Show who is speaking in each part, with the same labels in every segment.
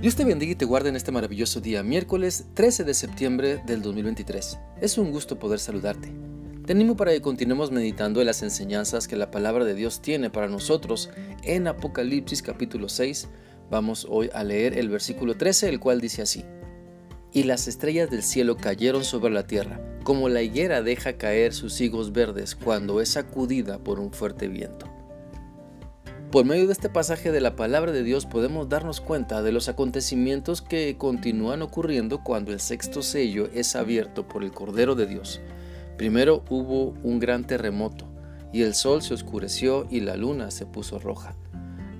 Speaker 1: Dios te bendiga y te guarde en este maravilloso día, miércoles 13 de septiembre del 2023. Es un gusto poder saludarte. Te animo para que continuemos meditando en las enseñanzas que la palabra de Dios tiene para nosotros en Apocalipsis capítulo 6. Vamos hoy a leer el versículo 13, el cual dice así. Y las estrellas del cielo cayeron sobre la tierra, como la higuera deja caer sus higos verdes cuando es sacudida por un fuerte viento. Por medio de este pasaje de la palabra de Dios podemos darnos cuenta de los acontecimientos que continúan ocurriendo cuando el sexto sello es abierto por el Cordero de Dios. Primero hubo un gran terremoto y el sol se oscureció y la luna se puso roja.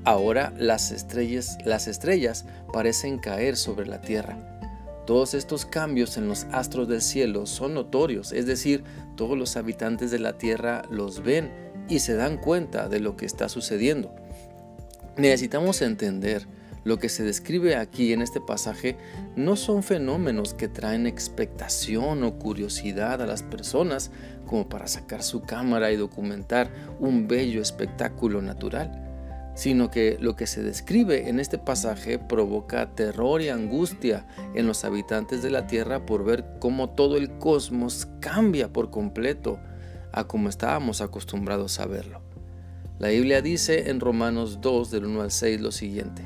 Speaker 1: Ahora las estrellas, las estrellas parecen caer sobre la tierra. Todos estos cambios en los astros del cielo son notorios, es decir, todos los habitantes de la tierra los ven y se dan cuenta de lo que está sucediendo. Necesitamos entender lo que se describe aquí en este pasaje no son fenómenos que traen expectación o curiosidad a las personas como para sacar su cámara y documentar un bello espectáculo natural, sino que lo que se describe en este pasaje provoca terror y angustia en los habitantes de la tierra por ver cómo todo el cosmos cambia por completo a como estábamos acostumbrados a verlo. La Biblia dice en Romanos 2 del 1 al 6 lo siguiente.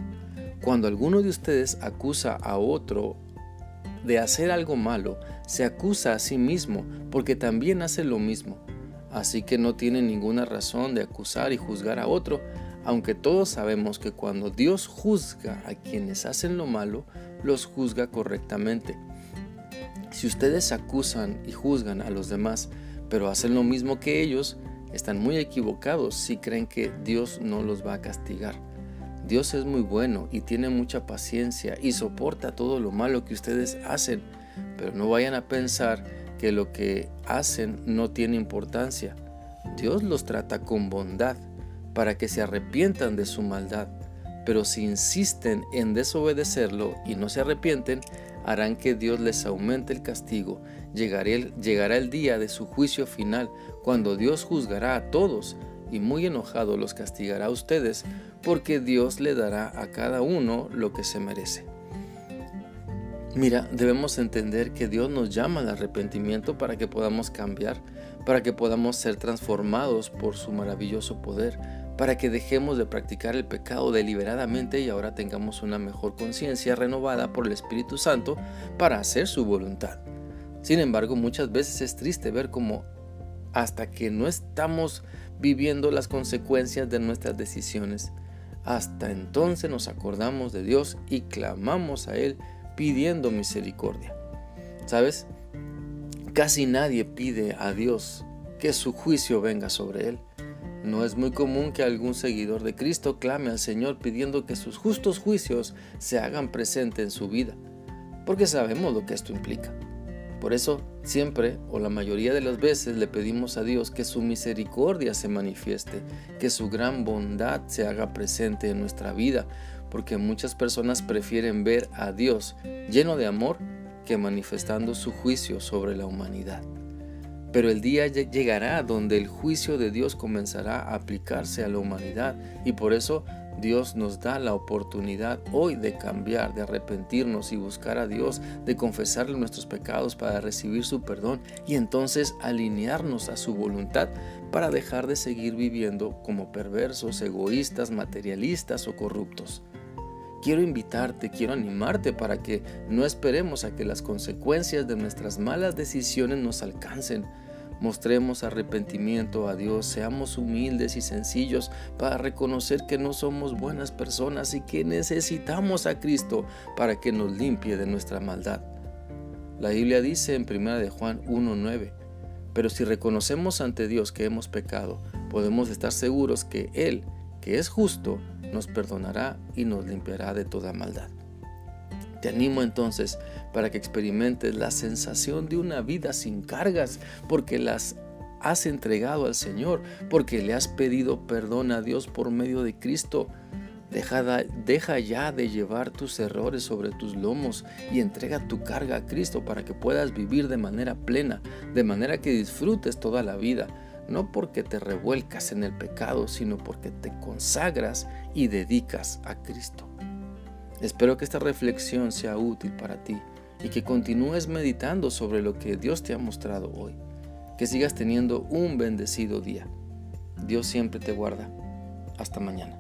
Speaker 1: Cuando alguno de ustedes acusa a otro de hacer algo malo, se acusa a sí mismo porque también hace lo mismo. Así que no tiene ninguna razón de acusar y juzgar a otro, aunque todos sabemos que cuando Dios juzga a quienes hacen lo malo, los juzga correctamente. Si ustedes acusan y juzgan a los demás, pero hacen lo mismo que ellos, están muy equivocados si creen que Dios no los va a castigar. Dios es muy bueno y tiene mucha paciencia y soporta todo lo malo que ustedes hacen, pero no vayan a pensar que lo que hacen no tiene importancia. Dios los trata con bondad para que se arrepientan de su maldad, pero si insisten en desobedecerlo y no se arrepienten, harán que Dios les aumente el castigo. Llegará el, día de su juicio final, cuando Dios juzgará a todos y muy enojado los castigará a ustedes, porque Dios le dará a cada uno lo que se merece. Mira, debemos entender que Dios nos llama al arrepentimiento para que podamos cambiar, para que podamos ser transformados por su maravilloso poder, para que dejemos de practicar el pecado deliberadamente y ahora tengamos una mejor conciencia renovada por el Espíritu Santo para hacer su voluntad. Sin embargo, muchas veces es triste ver cómo hasta que no estamos viviendo las consecuencias de nuestras decisiones, hasta entonces nos acordamos de Dios y clamamos a Él pidiendo misericordia. ¿Sabes? Casi nadie pide a Dios que su juicio venga sobre Él. No es muy común que algún seguidor de Cristo clame al Señor pidiendo que sus justos juicios se hagan presente en su vida, porque sabemos lo que esto implica. Por eso, siempre o la mayoría de las veces le pedimos a Dios que su misericordia se manifieste, que su gran bondad se haga presente en nuestra vida, porque muchas personas prefieren ver a Dios lleno de amor que manifestando su juicio sobre la humanidad. Pero el día llegará donde el juicio de Dios comenzará a aplicarse a la humanidad y por eso Dios nos da la oportunidad hoy de cambiar, de arrepentirnos y buscar a Dios, de confesarle nuestros pecados para recibir su perdón y entonces alinearnos a su voluntad para dejar de seguir viviendo como perversos, egoístas, materialistas o corruptos. Quiero invitarte, quiero animarte para que no esperemos a que las consecuencias de nuestras malas decisiones nos alcancen, Mostremos arrepentimiento a Dios, seamos humildes y sencillos para reconocer que no somos buenas personas y que necesitamos a Cristo para que nos limpie de nuestra maldad. La Biblia dice en 1 de Juan 1:9, pero si reconocemos ante Dios que hemos pecado, podemos estar seguros que Él, que es justo, nos perdonará y nos limpiará de toda maldad. Te animo entonces para que experimentes la sensación de una vida sin cargas, porque las has entregado al Señor, porque le has pedido perdón a Dios por medio de Cristo. Deja, deja, ya de llevar tus errores sobre tus lomos y entrega tu carga a Cristo para que puedas vivir de manera plena, de manera que disfrutes toda la vida, no porque te revuelcas en el pecado, sino porque te consagras y dedicas a Cristo. Espero que esta reflexión sea útil para ti y que continúes meditando sobre lo que Dios te ha mostrado hoy. Que sigas teniendo un bendecido día. Dios siempre te guarda. Hasta mañana.